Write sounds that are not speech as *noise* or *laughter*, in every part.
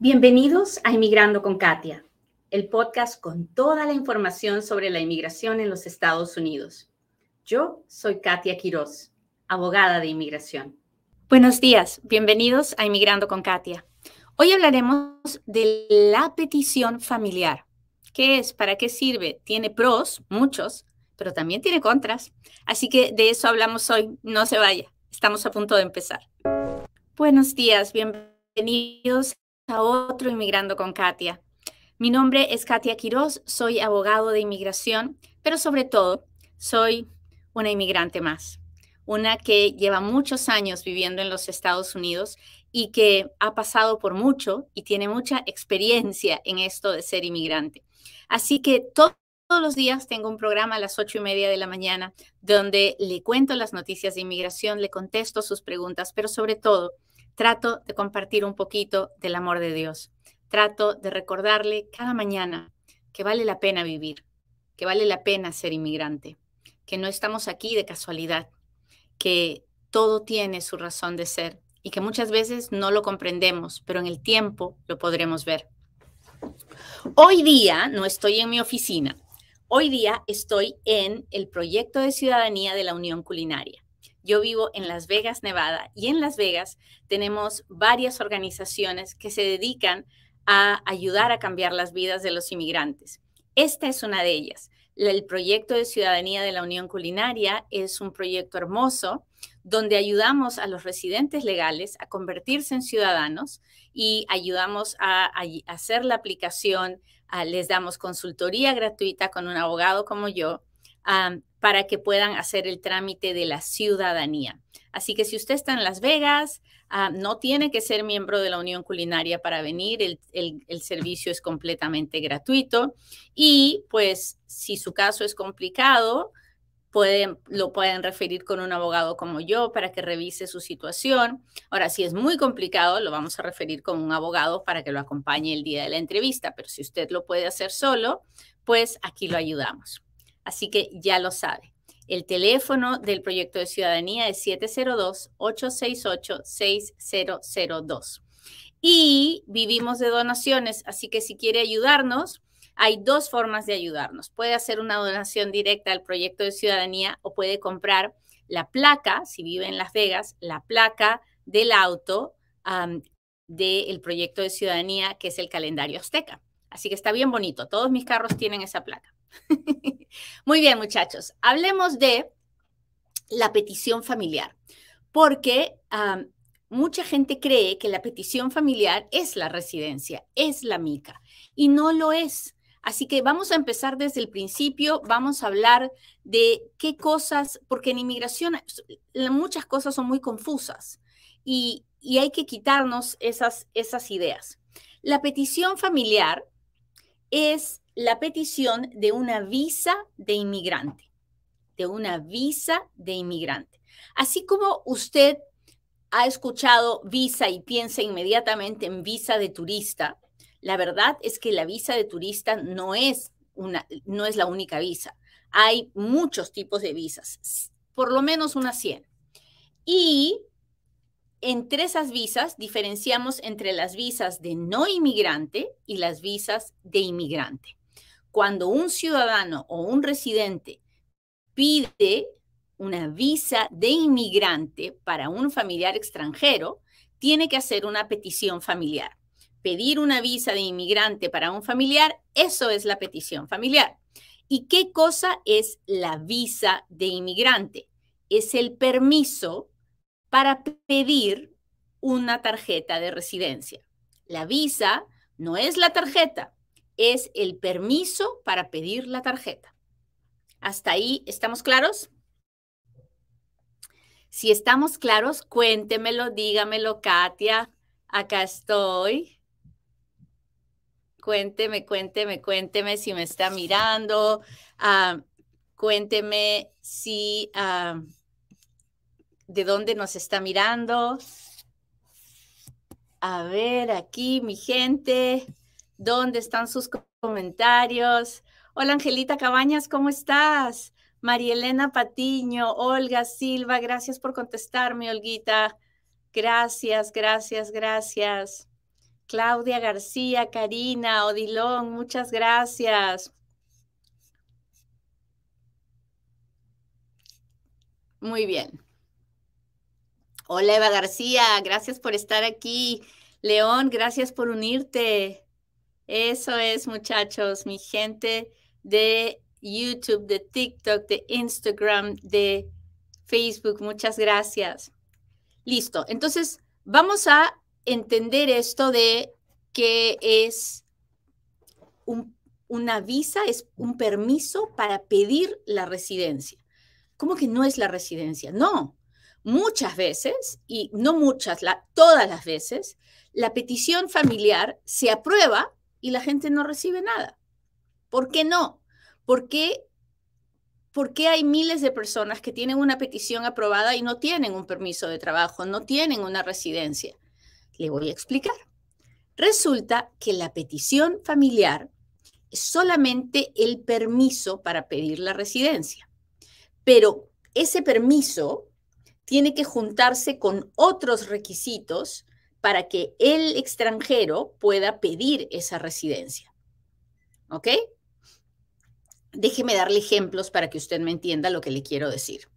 Bienvenidos a Inmigrando con Katia, el podcast con toda la información sobre la inmigración en los Estados Unidos. Yo soy Katia Quiroz, abogada de inmigración. Buenos días, bienvenidos a Inmigrando con Katia. Hoy hablaremos de la petición familiar. ¿Qué es? ¿Para qué sirve? Tiene pros, muchos, pero también tiene contras. Así que de eso hablamos hoy. No se vaya, estamos a punto de empezar. Buenos días, bienvenidos a otro Inmigrando con Katia. Mi nombre es Katia Quiroz, soy abogado de inmigración, pero sobre todo soy una inmigrante más, una que lleva muchos años viviendo en los Estados Unidos y que ha pasado por mucho y tiene mucha experiencia en esto de ser inmigrante. Así que todos los días tengo un programa a las ocho y media de la mañana donde le cuento las noticias de inmigración, le contesto sus preguntas, pero sobre todo Trato de compartir un poquito del amor de Dios. Trato de recordarle cada mañana que vale la pena vivir, que vale la pena ser inmigrante, que no estamos aquí de casualidad, que todo tiene su razón de ser y que muchas veces no lo comprendemos, pero en el tiempo lo podremos ver. Hoy día no estoy en mi oficina, hoy día estoy en el proyecto de ciudadanía de la Unión Culinaria. Yo vivo en Las Vegas, Nevada, y en Las Vegas tenemos varias organizaciones que se dedican a ayudar a cambiar las vidas de los inmigrantes. Esta es una de ellas. El proyecto de ciudadanía de la Unión Culinaria es un proyecto hermoso donde ayudamos a los residentes legales a convertirse en ciudadanos y ayudamos a, hacer la aplicación, les damos consultoría gratuita con un abogado como yo para que puedan hacer el trámite de la ciudadanía. Así que si usted está en Las Vegas, no tiene que ser miembro de la Unión Culinaria para venir, el, servicio es completamente gratuito y pues si su caso es complicado, pueden, lo pueden referir con un abogado como yo para que revise su situación. Ahora, si es muy complicado, lo vamos a referir con un abogado para que lo acompañe el día de la entrevista, pero si usted lo puede hacer solo, pues aquí lo ayudamos. Así que ya lo sabe. El teléfono del proyecto de ciudadanía es 702-868-6002. Y vivimos de donaciones, así que si quiere ayudarnos, hay dos formas de ayudarnos. Puede hacer una donación directa al proyecto de ciudadanía o puede comprar la placa, si vive en Las Vegas, la placa del auto del proyecto de ciudadanía, que es el calendario azteca. Así que está bien bonito. Todos mis carros tienen esa placa. *laughs* Muy bien, muchachos. Hablemos de la petición familiar, porque mucha gente cree que la petición familiar es la residencia, es la mica, y no lo es. Así que vamos a empezar desde el principio, vamos a hablar de qué cosas, porque en inmigración muchas cosas son muy confusas y, y hay que quitarnos esas, esas ideas. La petición familiar es la petición de una visa de inmigrante, de una visa de inmigrante. Así como usted ha escuchado visa y piensa inmediatamente en visa de turista, la verdad es que la visa de turista no es, una, no es la única visa. Hay muchos tipos de visas, por lo menos unas 100. Y entre esas visas diferenciamos entre las visas de no inmigrante y las visas de inmigrante cuando un ciudadano o un residente pide una visa de inmigrante para un familiar extranjero, tiene que hacer una petición familiar. Pedir una visa de inmigrante para un familiar, eso es la petición familiar. ¿Y qué cosa es la visa de inmigrante? Es el permiso para pedir una tarjeta de residencia. La visa no es la tarjeta, es el permiso para pedir la tarjeta. ¿Hasta ahí estamos claros? Si estamos claros, cuéntemelo, dígamelo, Katia. Acá estoy. Cuénteme, cuénteme, cuénteme si me está mirando. Ah, cuénteme si ah, de dónde nos está mirando. A ver, aquí mi gente. ¿Dónde están sus comentarios? Hola Angelita Cabañas, ¿cómo estás? María Elena Patiño, Olga Silva, gracias por contestarme, Olguita. Gracias, gracias, gracias. Claudia García, Karina, Odilón, muchas gracias. Muy bien. Hola Eva García, gracias por estar aquí. León, gracias por unirte. Eso es, muchachos, mi gente de YouTube, de TikTok, de Instagram, de Facebook. Muchas gracias. Listo. Entonces, vamos a entender esto de que es una visa, es un permiso para pedir la residencia. ¿Cómo que no es la residencia? No. Muchas veces, y no muchas, todas las veces, la petición familiar se aprueba y la gente no recibe nada. ¿Por qué no? Porque ¿Por qué hay miles de personas que tienen una petición aprobada y no tienen un permiso de trabajo, no tienen una residencia? Le voy a explicar. Resulta que la petición familiar es solamente el permiso para pedir la residencia, pero ese permiso tiene que juntarse con otros requisitos para que el extranjero pueda pedir esa residencia. ¿Ok? Déjeme darle ejemplos para que usted me entienda lo que le quiero decir.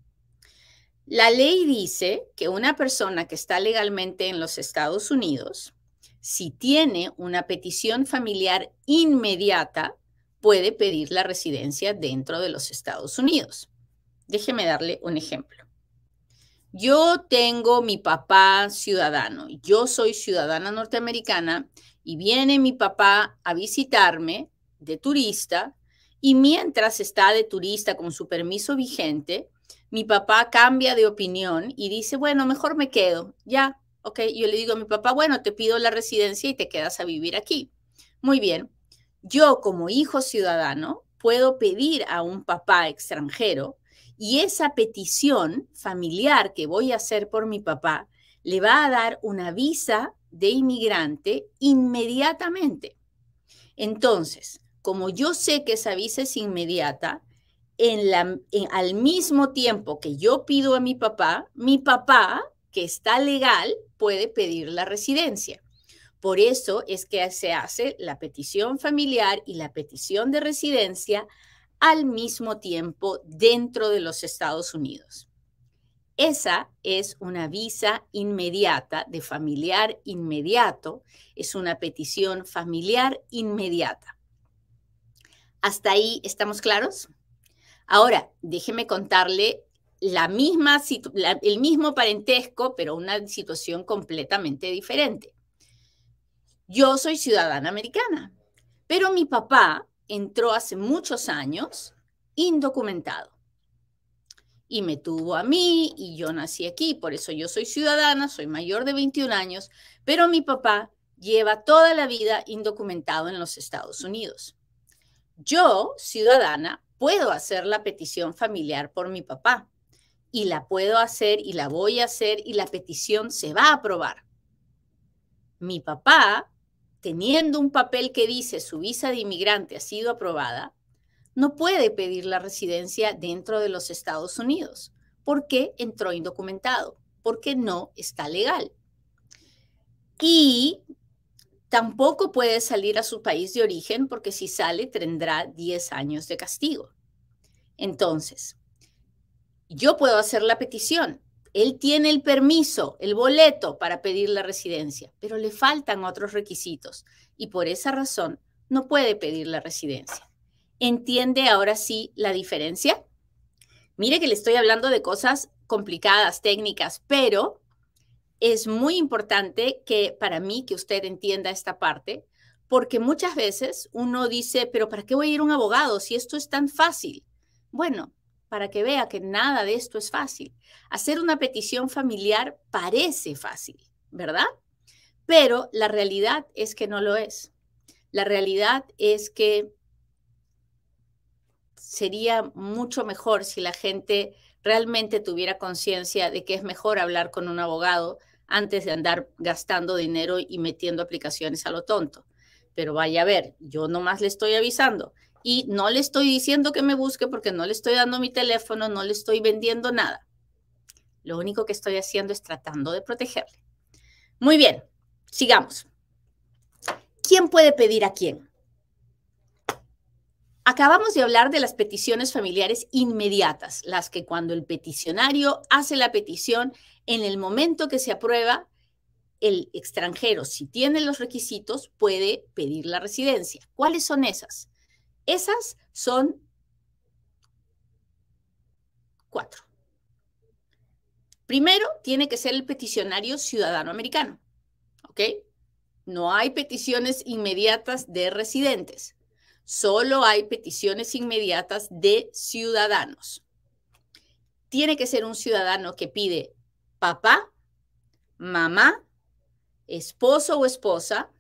La ley dice que una persona que está legalmente en los Estados Unidos, si tiene una petición familiar inmediata, puede pedir la residencia dentro de los Estados Unidos. Déjeme darle un ejemplo. Yo tengo mi papá ciudadano, yo soy ciudadana norteamericana y viene mi papá a visitarme de turista y mientras está de turista con su permiso vigente, mi papá cambia de opinión y dice, bueno, mejor me quedo. Ya, ok. Yo le digo a mi papá, bueno, te pido la residencia y te quedas a vivir aquí. Muy bien. Yo como hijo ciudadano puedo pedir a un papá extranjero y esa petición familiar que voy a hacer por mi papá le va a dar una visa de inmigrante inmediatamente. Entonces, como yo sé que esa visa es inmediata, en al mismo tiempo que yo pido a mi papá, mi papá, que está legal, puede pedir la residencia. Por eso es que se hace la petición familiar y la petición de residencia al mismo tiempo dentro de los Estados Unidos. Esa es una visa inmediata de familiar inmediato, es una petición familiar inmediata. ¿Hasta ahí estamos claros? Ahora, déjeme contarle la misma, el mismo parentesco, pero una situación completamente diferente. Yo soy ciudadana americana, pero mi papá entró hace muchos años indocumentado y me tuvo a mí y yo nací aquí, por eso yo soy ciudadana, soy mayor de 21 años, pero mi papá lleva toda la vida indocumentado en los Estados Unidos. Yo, ciudadana, puedo hacer la petición familiar por mi papá y la puedo hacer y la voy a hacer y la petición se va a aprobar. Mi papá, teniendo un papel que dice su visa de inmigrante ha sido aprobada, no puede pedir la residencia dentro de los Estados Unidos porque entró indocumentado, porque no está legal. Y Tampoco puede salir a su país de origen porque si sale tendrá 10 años de castigo. Entonces, yo puedo hacer la petición. Él tiene el permiso, el boleto para pedir la residencia, pero le faltan otros requisitos y por esa razón no puede pedir la residencia. ¿Entiende ahora sí la diferencia? Mire que le estoy hablando de cosas complicadas, técnicas, pero es muy importante que para mí que usted entienda esta parte, porque muchas veces uno dice, pero ¿para qué voy a ir a un abogado si esto es tan fácil? Bueno, para que vea que nada de esto es fácil. Hacer una petición familiar parece fácil, ¿verdad? Pero la realidad es que no lo es. La realidad es que sería mucho mejor si la gente realmente tuviera conciencia de que es mejor hablar con un abogado antes de andar gastando dinero y metiendo aplicaciones a lo tonto. Pero vaya a ver, yo nomás le estoy avisando y no le estoy diciendo que me busque porque no le estoy dando mi teléfono, no le estoy vendiendo nada. Lo único que estoy haciendo es tratando de protegerle. Muy bien, sigamos. ¿quién puede pedir a quién? Acabamos de hablar de las peticiones familiares inmediatas, las que cuando el peticionario hace la petición, en el momento que se aprueba, el extranjero, si tiene los requisitos, puede pedir la residencia. ¿Cuáles son esas? Esas son cuatro. Primero, tiene que ser el peticionario ciudadano americano. ¿Ok? No hay peticiones inmediatas de residentes. Solo hay peticiones inmediatas de ciudadanos. Tiene que ser un ciudadano que pide papá, mamá, esposo o esposa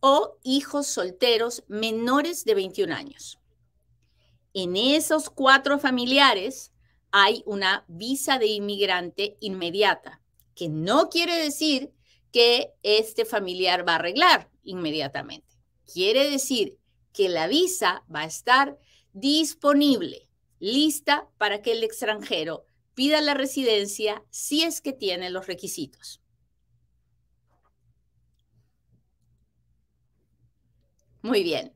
o hijos solteros menores de 21 años. En esos cuatro familiares hay una visa de inmigrante inmediata, que no quiere decir que este familiar va a arreglar inmediatamente. Quiere decir que la visa va a estar disponible, lista para que el extranjero pida la residencia si es que tiene los requisitos. Muy bien.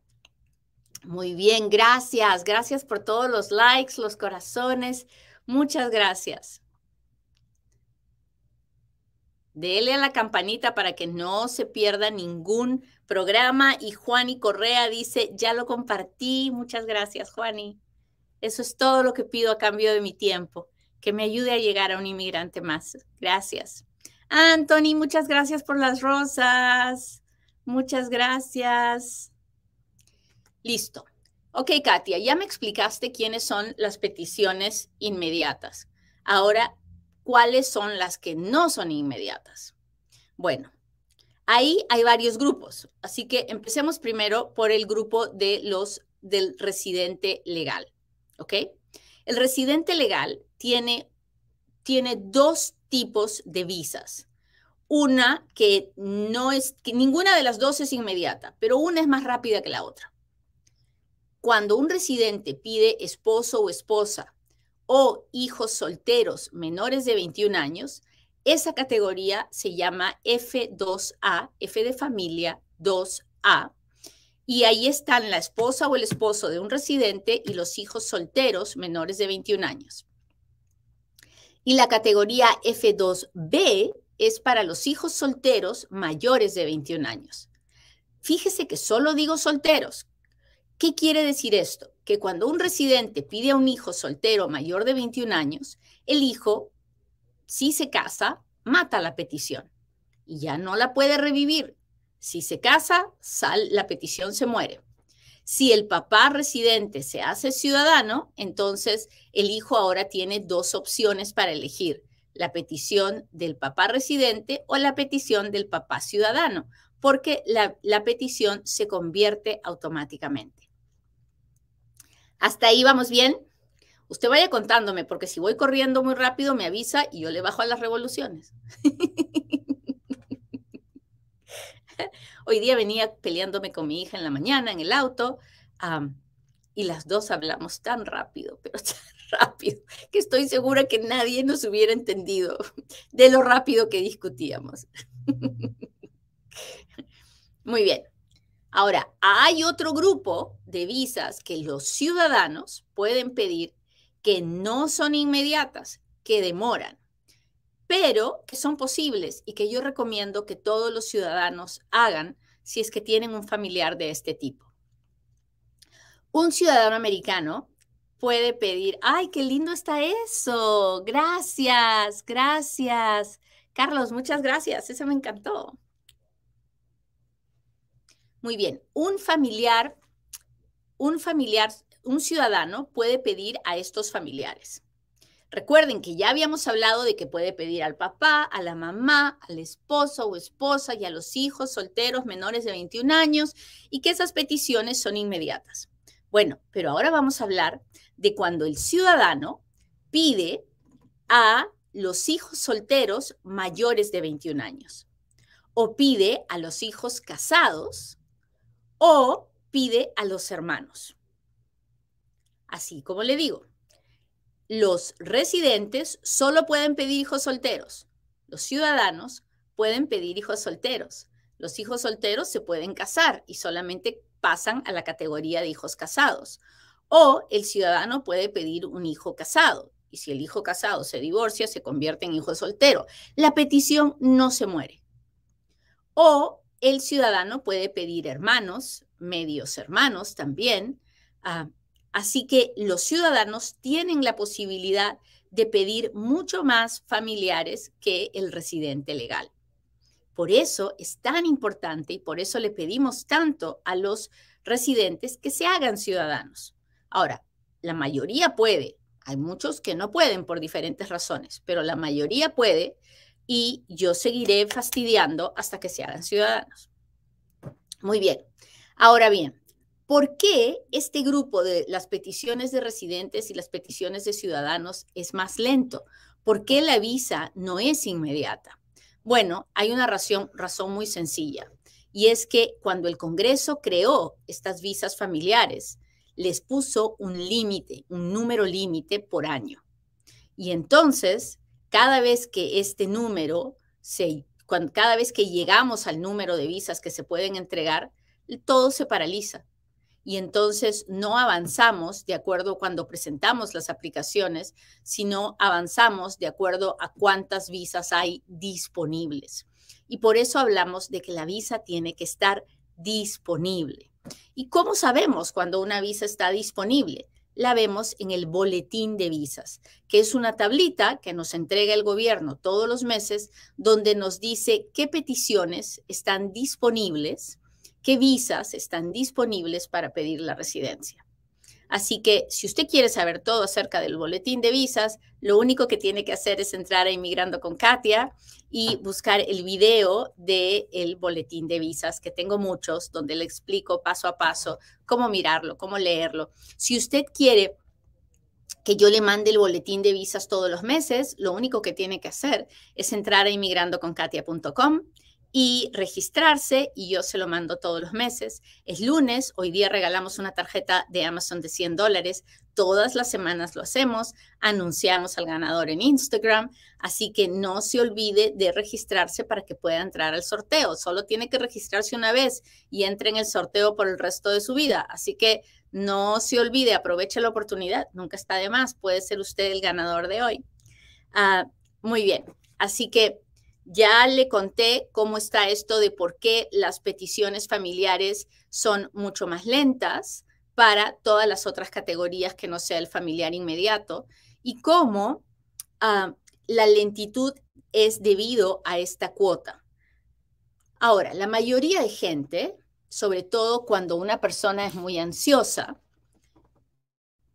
Muy bien, gracias. Gracias por todos los likes, los corazones. Muchas gracias. Dele a la campanita para que no se pierda ningún programa. Y Juani Correa dice, ya lo compartí. Muchas gracias, Juani. Eso es todo lo que pido a cambio de mi tiempo, que me ayude a llegar a un inmigrante más. Gracias. Anthony, muchas gracias por las rosas. Muchas gracias. Listo. Ok, Katia, ya me explicaste quiénes son las peticiones inmediatas. Ahora, ¿cuáles son las que no son inmediatas? Bueno, ahí hay varios grupos, así que empecemos primero por el grupo de los del residente legal, ¿ok? El residente legal tiene, tiene dos tipos de visas. Una que no es, que ninguna de las dos es inmediata, pero una es más rápida que la otra cuando un residente pide esposo o esposa o hijos solteros menores de 21 años, esa categoría se llama F2A, F de familia 2A, y ahí están la esposa o el esposo de un residente y los hijos solteros menores de 21 años. Y la categoría F2B es para los hijos solteros mayores de 21 años. Fíjese que solo digo solteros, ¿Qué quiere decir esto? Que cuando un residente pide a un hijo soltero mayor de 21 años, el hijo, si se casa, mata la petición y ya no la puede revivir. Si se casa, sal, la petición se muere. Si el papá residente se hace ciudadano, entonces el hijo ahora tiene dos opciones para elegir, la petición del papá residente o la petición del papá ciudadano, porque la, la petición se convierte automáticamente. ¿Hasta ahí vamos bien? Usted vaya contándome, porque si voy corriendo muy rápido, me avisa y yo le bajo a las revoluciones. *laughs* Hoy día venía peleándome con mi hija en la mañana en el auto y las dos hablamos tan rápido, pero *laughs* tan rápido, que estoy segura que nadie nos hubiera entendido de lo rápido que discutíamos. *laughs* Muy bien. Ahora, hay otro grupo de visas que los ciudadanos pueden pedir que no son inmediatas, que demoran, pero que son posibles y que yo recomiendo que todos los ciudadanos hagan si es que tienen un familiar de este tipo. Un ciudadano americano puede pedir, ay, qué lindo está eso, gracias, gracias. Carlos, muchas gracias, eso me encantó. Muy bien, un familiar, un familiar, un ciudadano puede pedir a estos familiares. Recuerden que ya habíamos hablado de que puede pedir al papá, a la mamá, al esposo o esposa y a los hijos solteros menores de 21 años y que esas peticiones son inmediatas. Bueno, pero ahora vamos a hablar de cuando el ciudadano pide a los hijos solteros mayores de 21 años o pide a los hijos casados o pide a los hermanos. Así como le digo, los residentes solo pueden pedir hijos solteros. Los ciudadanos pueden pedir hijos solteros. Los hijos solteros se pueden casar y solamente pasan a la categoría de hijos casados. O el ciudadano puede pedir un hijo casado y si el hijo casado se divorcia, se convierte en hijo soltero. La petición no se muere. O el ciudadano puede pedir hermanos, medios hermanos también. Ah, así que los ciudadanos tienen la posibilidad de pedir mucho más familiares que el residente legal. Por eso es tan importante y por eso le pedimos tanto a los residentes que se hagan ciudadanos. Ahora, la mayoría puede, hay muchos que no pueden por diferentes razones, pero la mayoría puede y yo seguiré fastidiando hasta que se hagan ciudadanos. Muy bien. Ahora bien, ¿por qué este grupo de las peticiones de residentes y las peticiones de ciudadanos es más lento? ¿Por qué la visa no es inmediata? Bueno, hay una razón, razón muy sencilla y es que cuando el Congreso creó estas visas familiares, les puso un límite, un número límite por año. Y entonces, cada vez que este número se, cada vez que llegamos al número de visas que se pueden entregar, todo se paraliza. Y entonces no avanzamos de acuerdo cuando presentamos las aplicaciones, sino avanzamos de acuerdo a cuántas visas hay disponibles. Y por eso hablamos de que la visa tiene que estar disponible. ¿Y cómo sabemos cuando una visa está disponible? La vemos en el boletín de visas, que es una tablita que nos entrega el gobierno todos los meses, donde nos dice qué peticiones están disponibles, qué visas están disponibles para pedir la residencia. Así que si usted quiere saber todo acerca del boletín de visas, lo único que tiene que hacer es entrar a Inmigrando con Katia y buscar el video del el boletín de visas, que tengo muchos, donde le explico paso a paso cómo mirarlo, cómo leerlo. Si usted quiere que yo le mande el boletín de visas todos los meses, lo único que tiene que hacer es entrar a inmigrandoconkatia.com y registrarse y yo se lo mando todos los meses. Es lunes, hoy día regalamos una tarjeta de Amazon de 100 dólares, todas las semanas lo hacemos, anunciamos al ganador en Instagram, así que no se olvide de registrarse para que pueda entrar al sorteo, solo tiene que registrarse una vez y entre en el sorteo por el resto de su vida, así que no se olvide, aproveche la oportunidad, nunca está de más, puede ser usted el ganador de hoy. Ah, muy bien, así que ya le conté cómo está esto de por qué las peticiones familiares son mucho más lentas para todas las otras categorías que no sea el familiar inmediato y cómo ah, la lentitud es debido a esta cuota. Ahora, la mayoría de gente, sobre todo cuando una persona es muy ansiosa,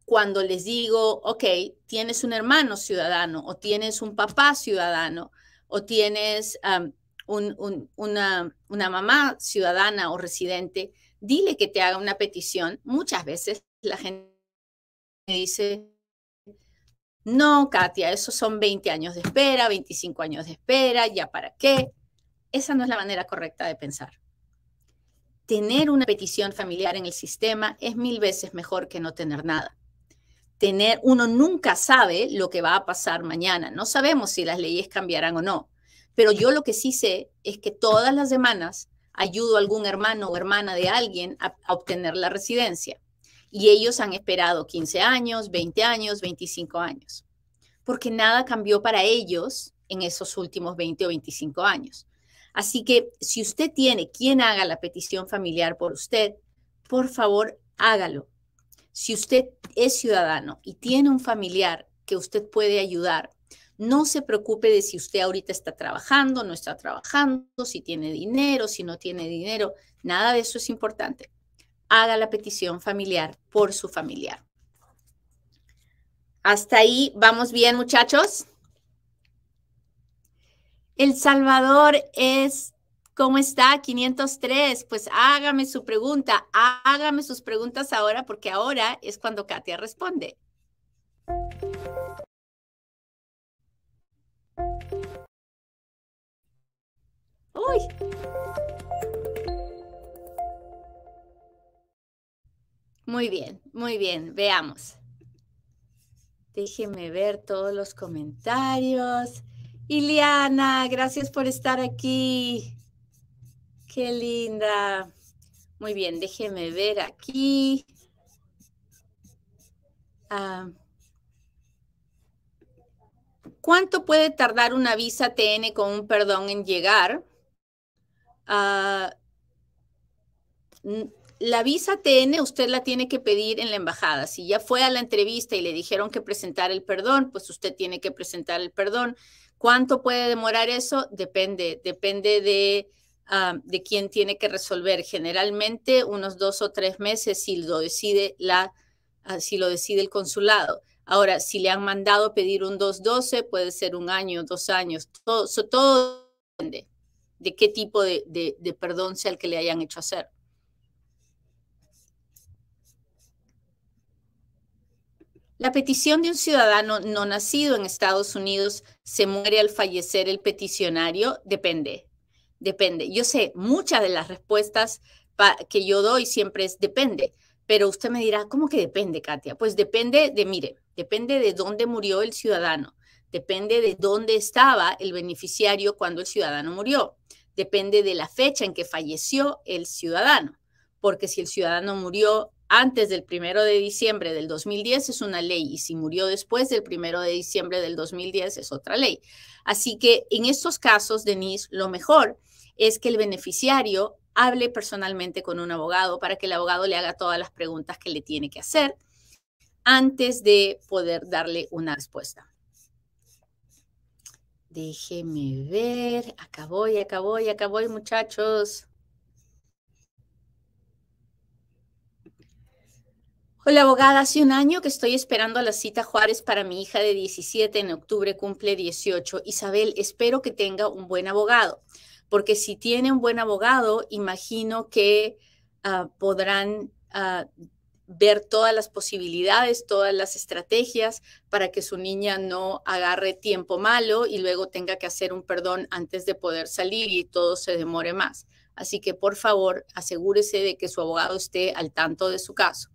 cuando les digo, ok, tienes un hermano ciudadano o tienes un papá ciudadano, o tienes una, una mamá ciudadana o residente, dile que te haga una petición. Muchas veces la gente me dice, no, Katia, esos son 20 años de espera, 25 años de espera, ¿ya para qué? Esa no es la manera correcta de pensar. Tener una petición familiar en el sistema es mil veces mejor que no tener nada tener, uno nunca sabe lo que va a pasar mañana. No sabemos si las leyes cambiarán o no. Pero yo lo que sí sé es que todas las semanas ayudo a algún hermano o hermana de alguien a, obtener la residencia. Y ellos han esperado 15 años, 20 años, 25 años. Porque nada cambió para ellos en esos últimos 20 o 25 años. Así que si usted tiene quien haga la petición familiar por usted, por favor, hágalo si usted es ciudadano y tiene un familiar que usted puede ayudar, no se preocupe de si usted ahorita está trabajando, no está trabajando, si tiene dinero, si no tiene dinero. Nada de eso es importante. Haga la petición familiar por su familiar. Hasta ahí, ¿vamos bien, muchachos? El Salvador es ¿Cómo está? 503. Pues hágame su pregunta, hágame sus preguntas ahora porque ahora es cuando Katia responde. Uy. Muy bien, muy bien, veamos. Déjeme ver todos los comentarios. Iliana, gracias por estar aquí. Qué linda. Muy bien, déjeme ver aquí. Ah. ¿Cuánto puede tardar una visa TN con un perdón en llegar? Ah, la visa TN usted la tiene que pedir en la embajada. Si ya fue a la entrevista y le dijeron que presentar el perdón, pues usted tiene que presentar el perdón. ¿Cuánto puede demorar eso? Depende, depende de, de quién tiene que resolver. Generalmente unos dos o tres meses si lo decide la, ah, si lo decide el consulado. Ahora, si le han mandado pedir un 212, puede ser un año, dos años. Todo, todo depende de qué tipo de, de perdón sea el que le hayan hecho hacer. La petición de un ciudadano no nacido en Estados Unidos se muere al fallecer el peticionario. Depende, depende. Yo sé, muchas de las respuestas que yo doy siempre es depende, pero usted me dirá, ¿cómo que depende, Katia? Pues depende de, mire, depende de dónde murió el ciudadano, depende de dónde estaba el beneficiario cuando el ciudadano murió, depende de la fecha en que falleció el ciudadano, porque si el ciudadano murió antes del primero de diciembre del 2010 es una ley y si murió después del primero de diciembre del 2010 es otra ley. Así que en estos casos, Denise, lo mejor es que el beneficiario hable personalmente con un abogado para que el abogado le haga todas las preguntas que le tiene que hacer antes de poder darle una respuesta. Déjeme ver, acá voy, acá muchachos. Hola, abogada. Hace un año que estoy esperando a la cita Juárez para mi hija de 17. En octubre cumple 18. Isabel, espero que tenga un buen abogado, porque si tiene un buen abogado, imagino que ah, podrán ah, ver todas las posibilidades, todas las estrategias para que su niña no agarre tiempo malo y luego tenga que hacer un perdón antes de poder salir y todo se demore más. Así que por favor, asegúrese de que su abogado esté al tanto de su caso.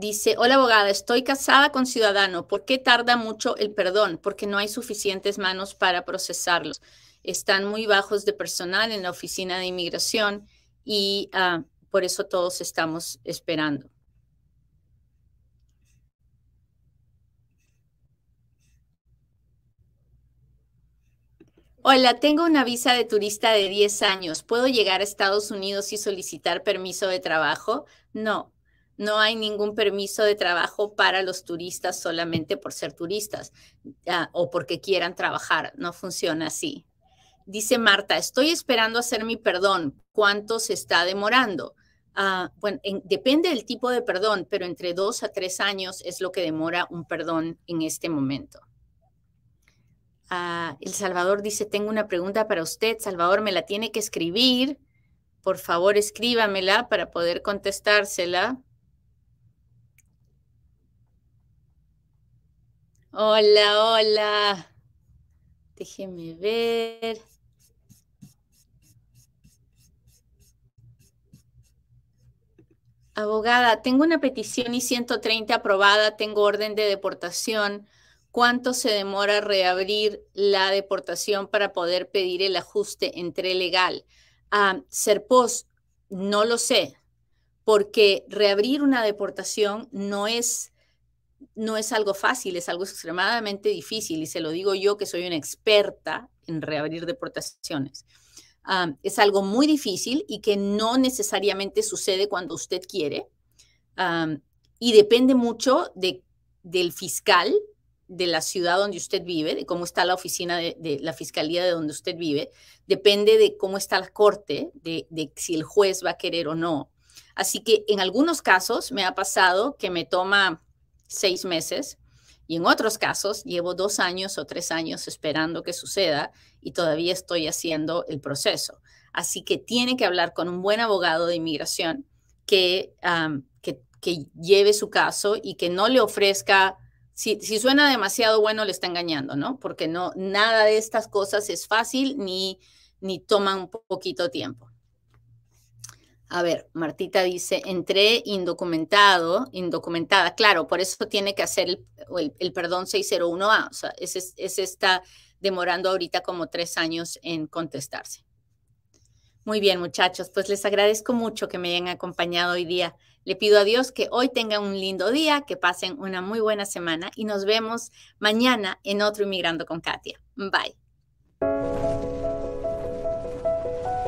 Dice, hola abogada, estoy casada con ciudadano. ¿Por qué tarda mucho el perdón? Porque no hay suficientes manos para procesarlos. Están muy bajos de personal en la oficina de inmigración y ah, por eso todos estamos esperando. Hola, tengo una visa de turista de 10 años. ¿Puedo llegar a Estados Unidos y solicitar permiso de trabajo? No, no hay ningún permiso de trabajo para los turistas solamente por ser turistas o porque quieran trabajar. No funciona así. Dice Marta, estoy esperando hacer mi perdón. ¿Cuánto se está demorando? Ah, bueno, depende del tipo de perdón, pero entre dos a tres años es lo que demora un perdón en este momento. Ah, el Salvador dice, tengo una pregunta para usted. Salvador, me la tiene que escribir. Por favor, escríbamela para poder contestársela. Hola, hola. Déjeme ver. Abogada, tengo una petición y 130 aprobada, tengo orden de deportación. ¿Cuánto se demora reabrir la deportación para poder pedir el ajuste entre legal? Ah, Serpos, no lo sé, porque reabrir una deportación no es no es algo fácil, es algo extremadamente difícil y se lo digo yo que soy una experta en reabrir deportaciones. es algo muy difícil y que no necesariamente sucede cuando usted quiere y depende mucho de, del fiscal de la ciudad donde usted vive, de cómo está la oficina de, la fiscalía de donde usted vive, depende de cómo está la corte, de, de si el juez va a querer o no. Así que en algunos casos me ha pasado que me toma seis meses y en otros casos llevo dos años o tres años esperando que suceda y todavía estoy haciendo el proceso. Así que tiene que hablar con un buen abogado de inmigración que, que, lleve su caso y que no le ofrezca, si, si, suena demasiado bueno, le está engañando, ¿no? Porque no, nada de estas cosas es fácil ni, ni toma un poquito tiempo. A ver, Martita dice, entré indocumentado, indocumentada. Claro, por eso tiene que hacer el, perdón 601A. O sea, ese, ese está demorando ahorita como tres años en contestarse. Muy bien, muchachos, pues les agradezco mucho que me hayan acompañado hoy día. Le pido a Dios que hoy tengan un lindo día, que pasen una muy buena semana y nos vemos mañana en otro Inmigrando con Katia. Bye.